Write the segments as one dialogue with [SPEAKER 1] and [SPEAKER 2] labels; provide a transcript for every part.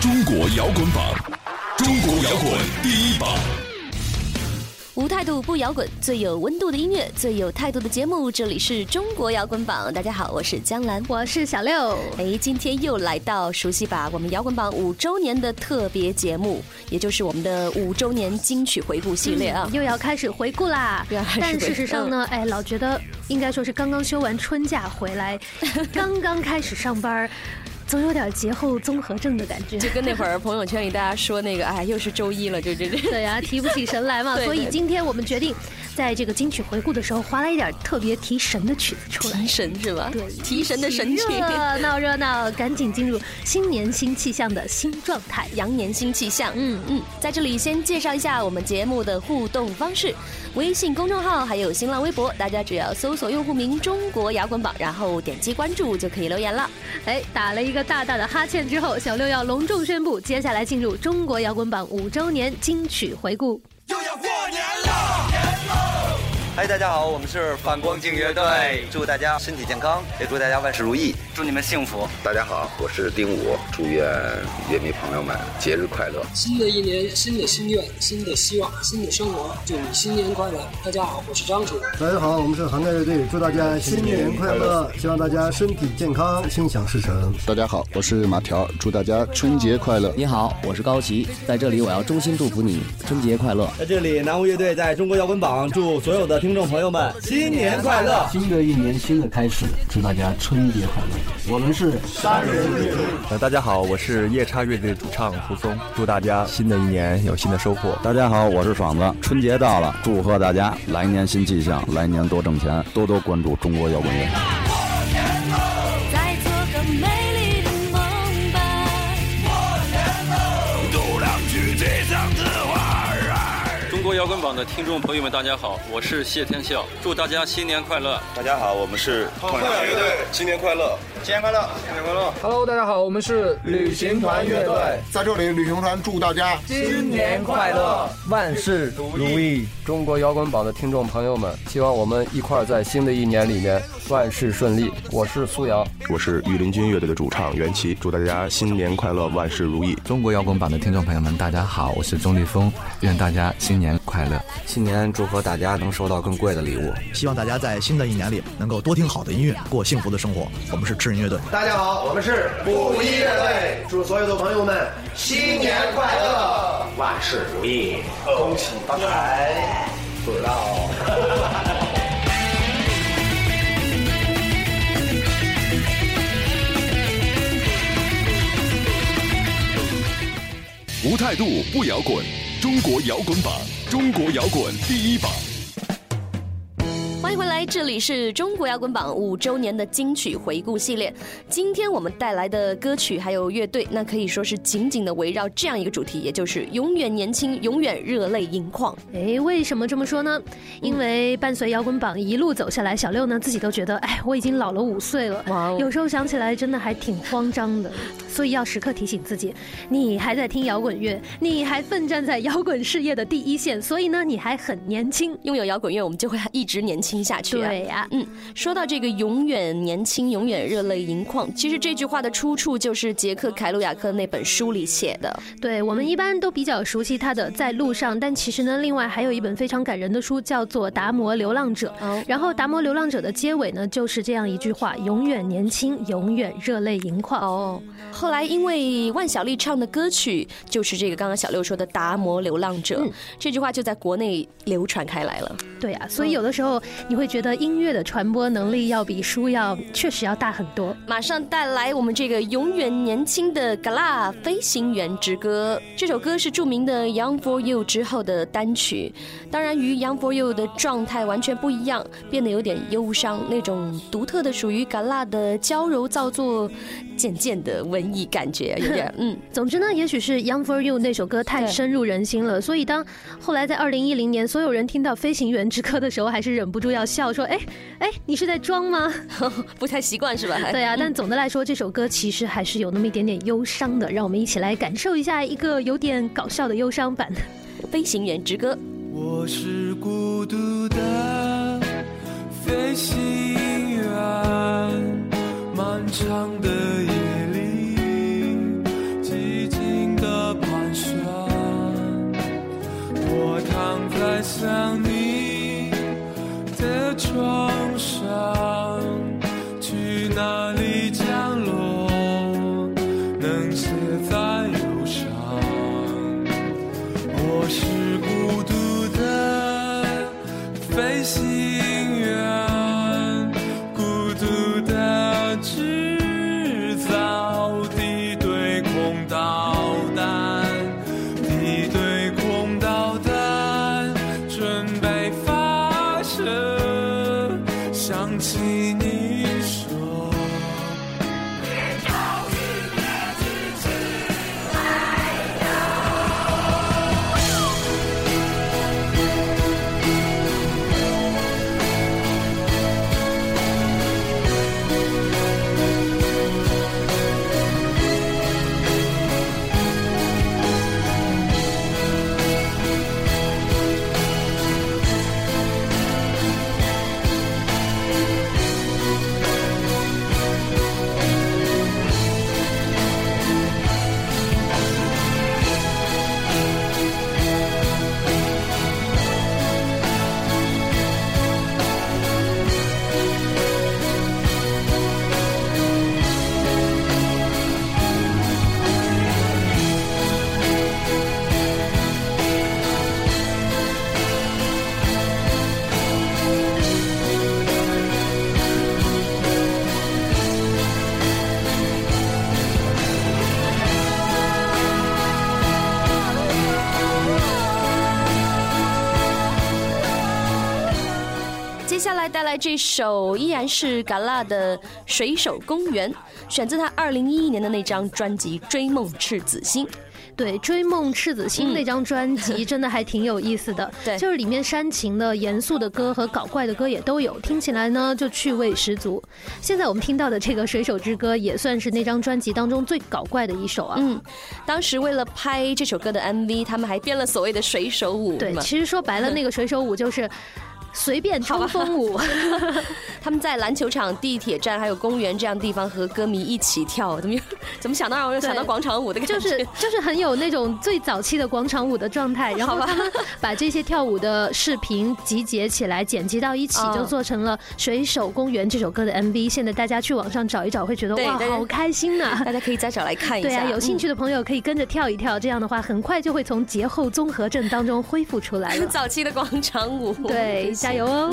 [SPEAKER 1] 中国摇滚榜，中国摇滚第一榜。
[SPEAKER 2] 无态度不摇滚，最有温度的音乐，最有态度的节目。这里是中国摇滚榜，大家好，我是江兰，
[SPEAKER 3] 我是小六。
[SPEAKER 2] 哎，今天又来到熟悉吧，我们摇滚榜五周年的特别节目，也就是我们的五周年金曲回顾系列啊，
[SPEAKER 3] 又要开始回顾啦。但事实上呢，哎，老觉得应该说是刚刚休完春假回来，刚刚开始上班。总有点节后综合症的感觉，
[SPEAKER 2] 就跟那会儿朋友圈里大家说那个，哎，又是周一了，就这这。
[SPEAKER 3] 对呀，提不起神来嘛。所以今天我们决定，在这个金曲回顾的时候，划了一点特别提神的曲子出来。
[SPEAKER 2] 提神是吧？
[SPEAKER 3] 对，
[SPEAKER 2] 提神的神曲。
[SPEAKER 3] 热闹热闹，赶紧进入新年新气象的新状态，
[SPEAKER 2] 羊年新气象。嗯嗯，在这里先介绍一下我们节目的互动方式：微信公众号还有新浪微博，大家只要搜索用户名“中国摇滚榜”，然后点击关注就可以留言了。
[SPEAKER 3] 哎，打了一个。大大的哈欠之后，小六要隆重宣布，接下来进入中国摇滚榜五周年金曲回顾。
[SPEAKER 4] 嗨，大家好，我们是反光镜乐队，祝大家身体健康，也祝大家万事如意，祝你们幸福。
[SPEAKER 5] 大家好，我是丁武，祝愿乐迷朋友们节日快乐。
[SPEAKER 6] 新的一年，新的心愿，新的希望，新的生活，祝你新年快乐。大家好，我是张楚。
[SPEAKER 7] 大家好，我们是涵盖乐队，祝大家新年快乐，希望大家身体健康，心想事成。
[SPEAKER 8] 大家好，我是马条，祝大家春节快乐。
[SPEAKER 9] 你好，我是高奇，在这里我要衷心祝福你春节快乐。
[SPEAKER 10] 在这里，南无乐队在中国摇滚榜祝所有的听众朋友们新年快乐！
[SPEAKER 11] 新的一年新的开始，祝大家春节快乐！我们是
[SPEAKER 12] 三人乐队。呃，大家好，我是夜叉乐队主唱胡松，祝大家新的一年有新的收获。
[SPEAKER 13] 大家好，我是爽子，春节到了，祝贺大家来年新气象，来年多挣钱，多多关注中国摇滚乐。
[SPEAKER 14] 榜的听众朋友们，大家好，我是谢天笑，祝大家新年快乐！
[SPEAKER 15] 大家好，我们是
[SPEAKER 16] 痛仰乐队，
[SPEAKER 15] 新年快乐，
[SPEAKER 16] 新年快乐，新年快乐
[SPEAKER 17] ！Hello，大家好，我们是
[SPEAKER 18] 旅行团乐队，
[SPEAKER 4] 在这里，旅行团祝大家
[SPEAKER 19] 新年快乐，
[SPEAKER 14] 万事如意！中国摇滚榜的听众朋友们，希望我们一块在新的一年里面万事顺利。我是苏阳，
[SPEAKER 12] 我是御林军乐队的主唱袁奇，祝大家新年快乐，万事如意！
[SPEAKER 5] 中国摇滚榜的听众朋友们，大家好，我是钟立峰，愿大家新年。快乐，
[SPEAKER 18] 新年祝贺大家能收到更贵的礼物。
[SPEAKER 11] 希望大家在新的一年里能够多听好的音乐，过幸福的生活。我们是智人乐队。
[SPEAKER 19] 大家好，我们是布衣乐队。祝所有的朋友们新年快乐，万事如意，恭喜发财。不知道。
[SPEAKER 1] 无态度不摇滚，中国摇滚榜。中国摇滚第一榜。
[SPEAKER 2] 欢迎回来，这里是中国摇滚榜五周年的金曲回顾系列。今天我们带来的歌曲还有乐队，那可以说是紧紧的围绕这样一个主题，也就是永远年轻，永远热泪盈眶。
[SPEAKER 3] 哎，为什么这么说呢？因为伴随摇滚榜一路走下来，小六呢自己都觉得，哎，我已经老了五岁了。哇，有时候想起来真的还挺慌张的。所以要时刻提醒自己，你还在听摇滚乐，你还奋战在摇滚事业的第一线，所以呢，你还很年轻。
[SPEAKER 2] 拥有摇滚乐，我们就会一直年轻。下去
[SPEAKER 3] 对呀，
[SPEAKER 2] 嗯，说到这个永远年轻、永远热泪盈眶，其实这句话的出处就是杰克凯鲁亚克那本书里写的。
[SPEAKER 3] 对我们一般都比较熟悉他的《在路上》，但其实呢，另外还有一本非常感人的书，叫做《达摩流浪者》。然后《达摩流浪者》的结尾呢，就是这样一句话：永远年轻，永远热泪盈眶。哦，
[SPEAKER 2] 后来因为万晓利唱的歌曲就是这个刚刚小六说的《达摩流浪者》，这句话就在国内流传开来了。
[SPEAKER 3] 对呀，所以有的时候。你会觉得音乐的传播能力要比书要确实要大很多。
[SPEAKER 2] 马上带来我们这个永远年轻的《g l a 飞行员之歌》。这首歌是著名的《Young for You》之后的单曲，当然与《Young for You》的状态完全不一样，变得有点忧伤，那种独特的属于 g l a 的娇柔造作、渐渐的文艺感觉，有点 嗯。
[SPEAKER 3] 总之呢，也许是《Young for You》那首歌太深入人心了，所以当后来在二零一零年，所有人听到《飞行员之歌》的时候，还是忍不住要笑，说：“哎哎，你是在装吗？
[SPEAKER 2] 不太习惯是吧？”
[SPEAKER 3] 对啊，但总的来说，这首歌其实还是有那么一点点忧伤的。让我们一起来感受一下一个有点搞笑的忧伤版《
[SPEAKER 2] 飞行员之歌》。
[SPEAKER 20] 我是孤独的飞行你。
[SPEAKER 2] 来这首依然是嘎啦的《水手公园》，选自他二零一一年的那张专辑《追梦赤子心》。
[SPEAKER 3] 对，《追梦赤子心》那张专辑真的还挺有意思的，
[SPEAKER 2] 对，
[SPEAKER 3] 就是里面煽情的、严肃的歌和搞怪的歌也都有，听起来呢就趣味十足。现在我们听到的这个《水手之歌》也算是那张专辑当中最搞怪的一首啊。
[SPEAKER 2] 嗯，当时为了拍这首歌的 MV，他们还编了所谓的水手舞。
[SPEAKER 3] 对，其实说白了，那个水手舞就是。随便冲锋舞，
[SPEAKER 2] 他们在篮球场、地铁站还有公园这样地方和歌迷一起跳，怎么 怎么想到让我又想到广场舞的感
[SPEAKER 3] 觉？就是就是很有那种最早期的广场舞的状态。然后他们把这些跳舞的视频集结起来，剪辑到一起，就做成了《水手公园》这首歌的 MV。现在大家去网上找一找，会觉得哇，好开心呐！
[SPEAKER 2] 大家可以再找来看一下。
[SPEAKER 3] 对啊，有兴趣的朋友可以跟着跳一跳，这样的话很快就会从节后综合症当中恢复出来了。
[SPEAKER 2] 早期的广场舞，
[SPEAKER 3] 对。加油哦！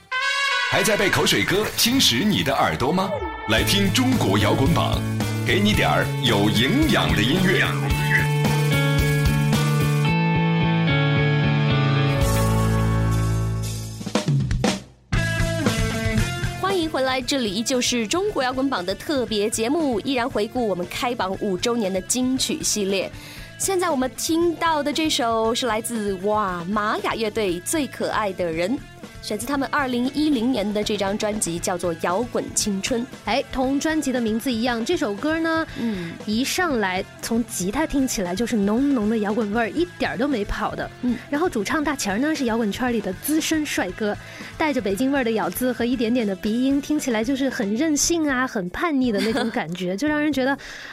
[SPEAKER 1] 还在被口水歌侵蚀你的耳朵吗？来听中国摇滚榜，给你点儿有营养的音乐。
[SPEAKER 2] 欢迎回来，这里依旧是中国摇滚榜的特别节目，依然回顾我们开榜五周年的金曲系列。现在我们听到的这首是来自哇玛雅乐队《最可爱的人》。选自他们二零一零年的这张专辑，叫做《摇滚青春》。
[SPEAKER 3] 哎，同专辑的名字一样，这首歌呢，嗯，一上来从吉他听起来就是浓浓的摇滚味儿，一点儿都没跑的。嗯，然后主唱大钱儿呢是摇滚圈里的资深帅哥，带着北京味儿的咬字和一点点的鼻音，听起来就是很任性啊、很叛逆的那种感觉，就让人觉得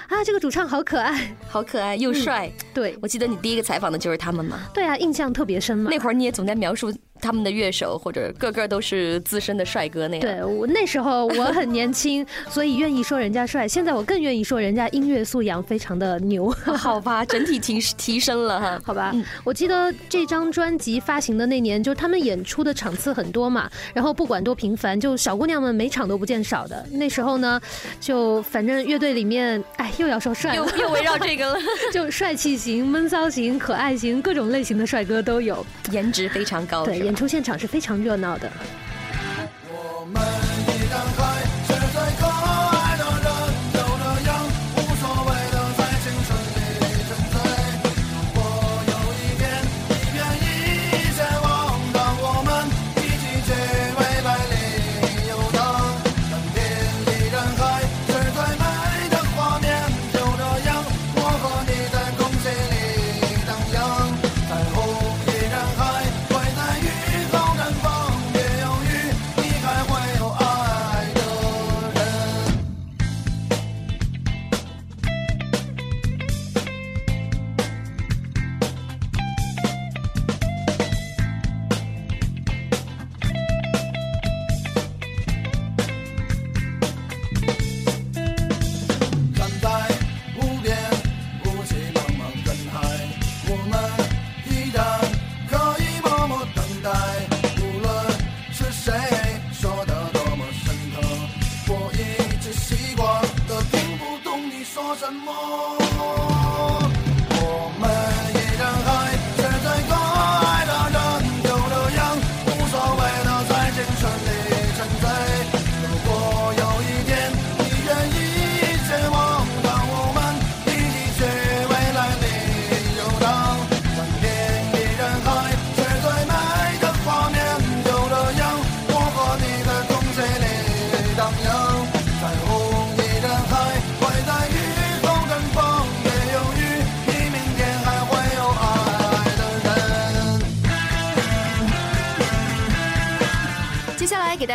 [SPEAKER 3] 啊，这个主唱好可爱，
[SPEAKER 2] 好可爱又帅。
[SPEAKER 3] 对，
[SPEAKER 2] 我记得你第一个采访的就是他们嘛。
[SPEAKER 3] 对啊，印象特别深嘛。
[SPEAKER 2] 那会儿你也总在描述。他们的乐手或者个个都是资深的帅哥那样。
[SPEAKER 3] 对，我那时候我很年轻，所以愿意说人家帅。现在我更愿意说人家音乐素养非常的牛。
[SPEAKER 2] 好吧，整体提提升了哈。
[SPEAKER 3] 好吧，我记得这张专辑发行的那年，就他们演出的场次很多嘛，然后不管多频繁，就小姑娘们每场都不见少的。那时候呢，就反正乐队里面，哎，又要说帅，
[SPEAKER 2] 又又围绕这个了，
[SPEAKER 3] 就帅气型、闷骚型、可爱型，各种类型的帅哥都有，
[SPEAKER 2] 颜值非常高。
[SPEAKER 3] 对，演出现场是非常热闹的。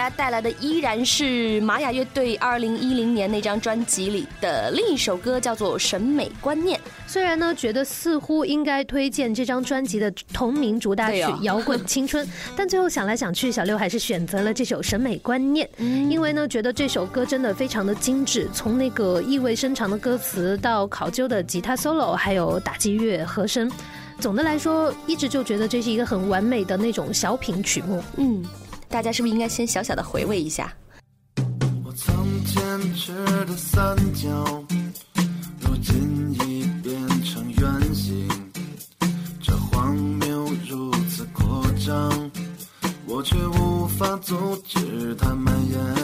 [SPEAKER 2] 家带来的依然是玛雅乐队二零一零年那张专辑里的另一首歌，叫做《审美观念》。
[SPEAKER 3] 虽然呢，觉得似乎应该推荐这张专辑的同名主打曲《摇滚青春》，但最后想来想去，小六还是选择了这首《审美观念》，因为呢，觉得这首歌真的非常的精致，从那个意味深长的歌词到考究的吉他 solo，还有打击乐和声，总的来说，一直就觉得这是一个很完美的那种小品曲目。
[SPEAKER 2] 嗯。大家是不是应该先小小的回味一下？
[SPEAKER 21] 我曾坚持的三角，如今已变成圆形，这荒谬如此扩张，我却无法阻止它蔓延。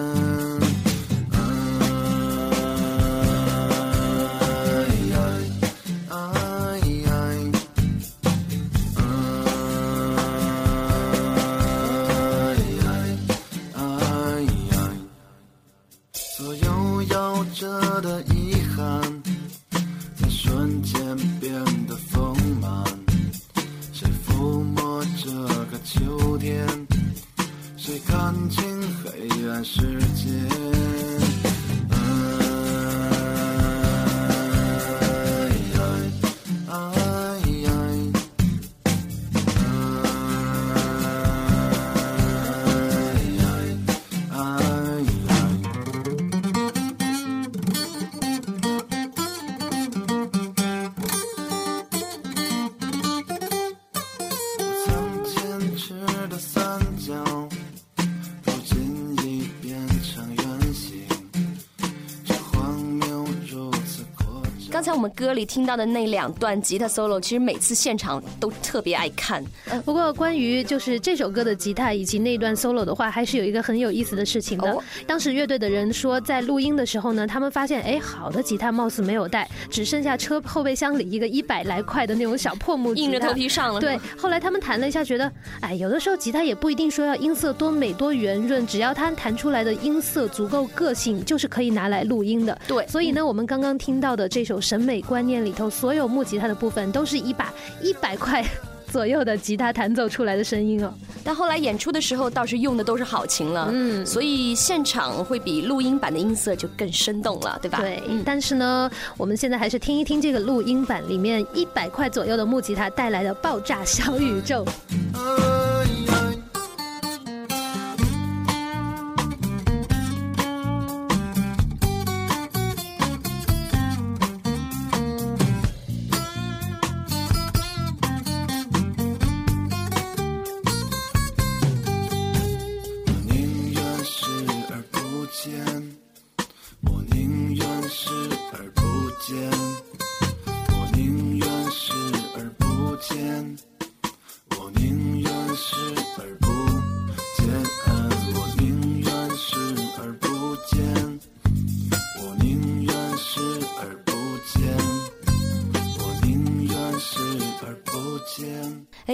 [SPEAKER 2] 我们歌里听到的那两段吉他 solo，其实每次现场都特别爱看。
[SPEAKER 3] 不过关于就是这首歌的吉他以及那段 solo 的话，还是有一个很有意思的事情的。当时乐队的人说，在录音的时候呢，他们发现，哎，好的吉他貌似没有带，只剩下车后备箱里一个一百来块的那种小破木吉他，
[SPEAKER 2] 硬着头皮上了。
[SPEAKER 3] 对，后来他们弹了一下，觉得，哎，有的时候吉他也不一定说要音色多美多圆润，只要它弹出来的音色足够个性，就是可以拿来录音的。
[SPEAKER 2] 对，
[SPEAKER 3] 所以呢，我们刚刚听到的这首审美观念里头，所有木吉他的部分都是一把一百块。左右的吉他弹奏出来的声音哦，
[SPEAKER 2] 但后来演出的时候倒是用的都是好琴了，嗯，所以现场会比录音版的音色就更生动了，对吧？
[SPEAKER 3] 对，但是呢，我们现在还是听一听这个录音版里面一百块左右的木吉他带来的爆炸小宇宙。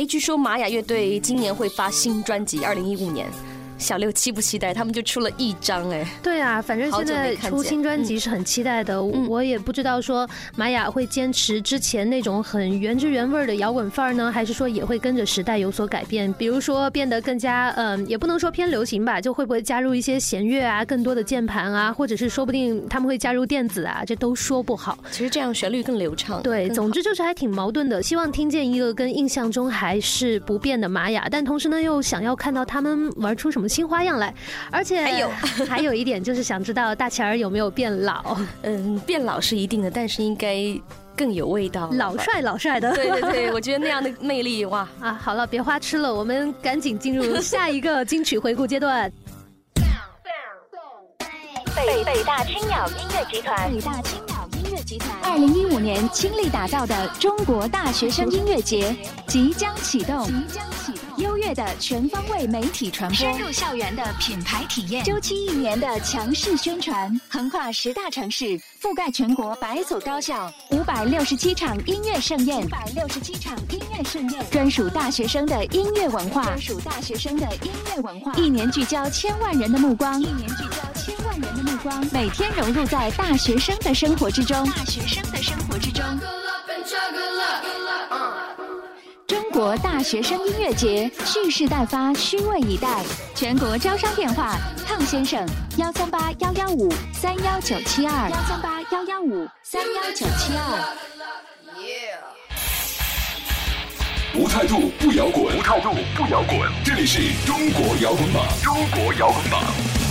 [SPEAKER 2] 据说玛雅乐队今年会发新专辑，二零一五年。小六期不期待？他们就出了一张哎。
[SPEAKER 3] 对啊，反正现在出新专辑是很期待的。我也不知道说玛雅会坚持之前那种很原汁原味的摇滚范儿呢，还是说也会跟着时代有所改变？比如说变得更加嗯，也不能说偏流行吧，就会不会加入一些弦乐啊，更多的键盘啊，或者是说不定他们会加入电子啊，这都说不好。
[SPEAKER 2] 其实这样旋律更流畅。
[SPEAKER 3] 对，总之就是还挺矛盾的。希望听见一个跟印象中还是不变的玛雅，但同时呢又想要看到他们玩出什么。新花样来，而且
[SPEAKER 2] 还有
[SPEAKER 3] 还有一点就是想知道大钱儿有没有变老？
[SPEAKER 2] 嗯，变老是一定的，但是应该更有味道，
[SPEAKER 3] 老帅老帅的。
[SPEAKER 2] 对对对，我觉得那样的魅力哇
[SPEAKER 3] 啊！好了，别花痴了，我们赶紧进入下一个金曲回顾阶段。
[SPEAKER 15] 北北大青鸟音乐集团，北大青鸟音乐集团，二零一五年倾力打造的中国大学生音乐节即将启动。即将启动。优越的全方位媒体传播，深入校园的品牌体验，周期一年的强势宣传，横跨十大城市，覆盖全国百所高校，五百六十七场音乐盛宴，五百六十七场音乐盛宴，专属大学生的音乐文化，专属大学生的音乐文化，一年聚焦千万人的目光，一年聚焦千万人的目光，每天融入在大学生的生活之中，大学生的生活之中。国大学生音乐节蓄势待发，虚位以待。全国招商电话：汤先生，幺三八幺幺五三幺九七二，幺三八幺幺五三幺九七二。
[SPEAKER 1] 无态度不摇滚，无态度不摇滚。这里是中国摇滚榜，中国摇滚榜。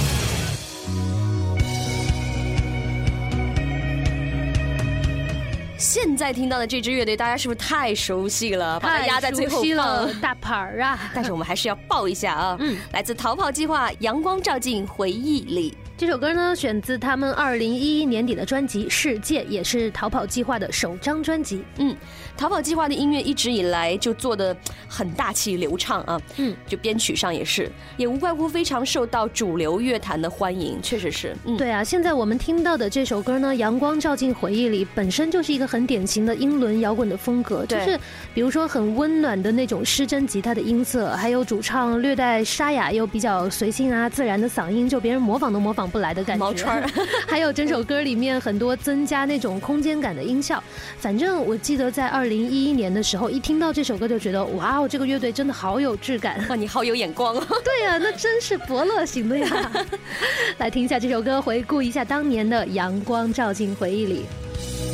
[SPEAKER 2] 现在听到的这支乐队，大家是不是太熟悉了？把它压在最后
[SPEAKER 3] 了，大牌儿啊！
[SPEAKER 2] 但是我们还是要报一下啊，嗯，来自逃跑计划，《阳光照进回忆里》。
[SPEAKER 3] 这首歌呢，选自他们二零一一年底的专辑《世界》，也是逃跑计划的首张专辑。
[SPEAKER 2] 嗯，逃跑计划的音乐一直以来就做的很大气流畅啊。嗯，就编曲上也是，也无怪乎非常受到主流乐坛的欢迎。确实是，
[SPEAKER 3] 嗯，对啊。现在我们听到的这首歌呢，《阳光照进回忆里》，本身就是一个很典型的英伦摇滚的风格，就是比如说很温暖的那种失真吉他的音色，还有主唱略带沙哑又比较随性啊自然的嗓音，就别人模仿都模仿。不来的感觉，
[SPEAKER 2] 毛川儿，
[SPEAKER 3] 还有整首歌里面很多增加那种空间感的音效。反正我记得在二零一一年的时候，一听到这首歌就觉得，哇哦，这个乐队真的好有质感。
[SPEAKER 2] 哇，你好有眼光哦。
[SPEAKER 3] 对呀，那真是伯乐型的呀。来听一下这首歌，回顾一下当年的阳光照进回忆里。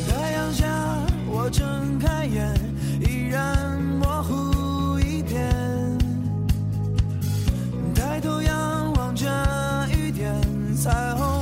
[SPEAKER 21] 太阳下，我睁开眼，依然彩虹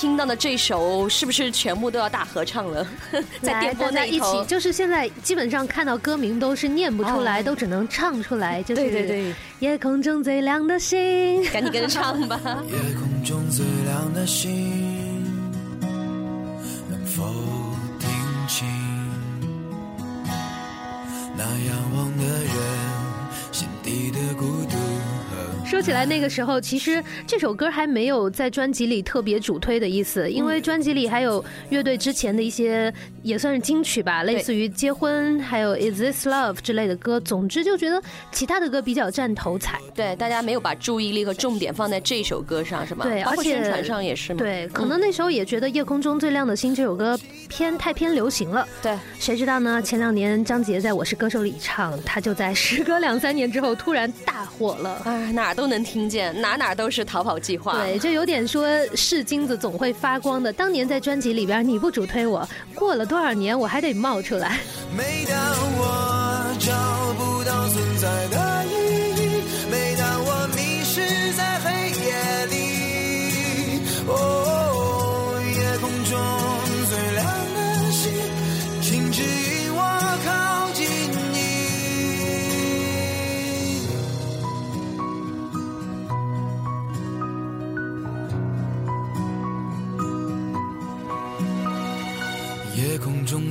[SPEAKER 2] 听到的这首，是不是全部都要大合唱了？在
[SPEAKER 3] 来
[SPEAKER 2] 电波
[SPEAKER 3] 大家一起，就是现在基本上看到歌名都是念不出来，
[SPEAKER 2] 哦
[SPEAKER 3] 都只能唱出来。就是
[SPEAKER 2] 对对对，
[SPEAKER 3] 夜空中最亮的星，
[SPEAKER 2] 赶紧跟着唱吧。
[SPEAKER 21] 夜空中最亮的星，
[SPEAKER 3] 说起来，那个时候其实这首歌还没有在专辑里特别主推的意思，因为专辑里还有乐队之前的一些也算是金曲吧，类似于《结婚》还有《Is This Love》之类的歌。总之就觉得其他的歌比较占头彩。
[SPEAKER 2] 对，大家没有把注意力和重点放在这首歌上，是吗？
[SPEAKER 3] 对，而且
[SPEAKER 2] 宣传上也是嘛。
[SPEAKER 3] 对，可能那时候也觉得《夜空中最亮的星》这首歌偏太偏流行了。
[SPEAKER 2] 对，
[SPEAKER 3] 谁知道呢？前两年张杰在我是歌手里唱，他就在时隔两三年之后突然大火了。
[SPEAKER 2] 哎，哪儿都能听见，哪哪都是逃跑计划。
[SPEAKER 3] 对，就有点说是金子总会发光的。当年在专辑里边你不主推我，过了多少年我还得冒出来。
[SPEAKER 21] 每当我找不到存在的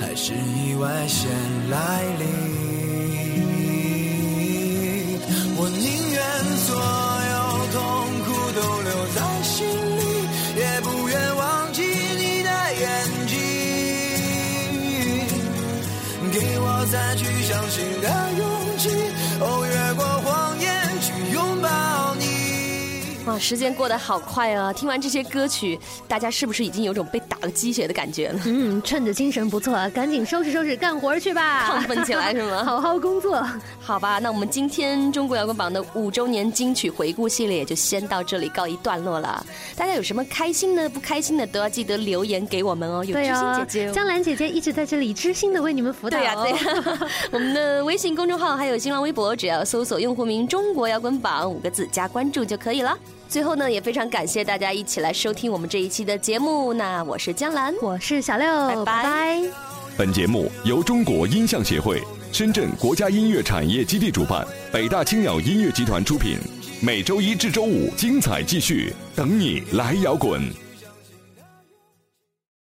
[SPEAKER 21] 还是意外先来临。我宁愿
[SPEAKER 2] 做时间过得好快啊！听完这些歌曲，大家是不是已经有种被打了鸡血的感觉了？
[SPEAKER 3] 嗯，趁着精神不错，赶紧收拾收拾干活去吧，
[SPEAKER 2] 亢奋起来是吗？
[SPEAKER 3] 好好工作。
[SPEAKER 2] 好吧，那我们今天中国摇滚榜的五周年金曲回顾系列也就先到这里告一段落了。大家有什么开心的、不开心的，都要记得留言给我们哦。有知心姐姐、哦，
[SPEAKER 3] 江兰姐姐一直在这里知心的为你们辅导。
[SPEAKER 2] 对呀、啊、对呀、啊，我们的微信公众号还有新浪微博，只要搜索用户名“中国摇滚榜”五个字加关注就可以了。最后呢，也非常感谢大家一起来收听我们这一期的节目。那我是江兰，
[SPEAKER 3] 我是小六，
[SPEAKER 2] 拜拜。
[SPEAKER 1] 本节目由中国音像协会、深圳国家音乐产业基地主办，北大青鸟音乐集团出品。每周一至周五精彩继续，等你来摇滚。